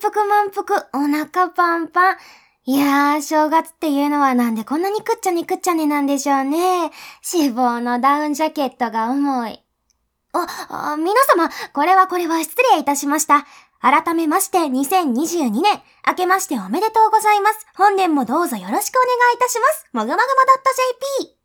腹満腹、お腹パンパン。いやー、正月っていうのはなんでこんなにくっちゃにくっちゃねなんでしょうね。脂肪のダウンジャケットが重い。あ、あ皆様、これはこれは失礼いたしました。改めまして2022年、明けましておめでとうございます。本年もどうぞよろしくお願いいたします。もぐもぐも .jp